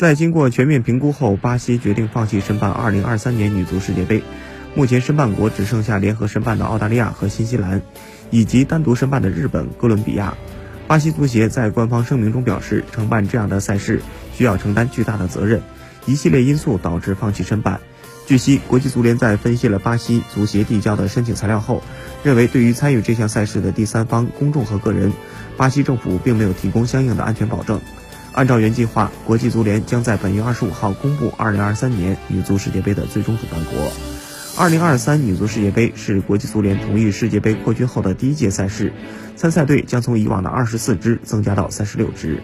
在经过全面评估后，巴西决定放弃申办2023年女足世界杯。目前申办国只剩下联合申办的澳大利亚和新西兰，以及单独申办的日本、哥伦比亚。巴西足协在官方声明中表示，承办这样的赛事需要承担巨大的责任，一系列因素导致放弃申办。据悉，国际足联在分析了巴西足协递交的申请材料后，认为对于参与这项赛事的第三方公众和个人，巴西政府并没有提供相应的安全保证。按照原计划，国际足联将在本月二十五号公布二零二三年女足世界杯的最终主办国。二零二三女足世界杯是国际足联同意世界杯扩军后的第一届赛事，参赛队将从以往的二十四支增加到三十六支。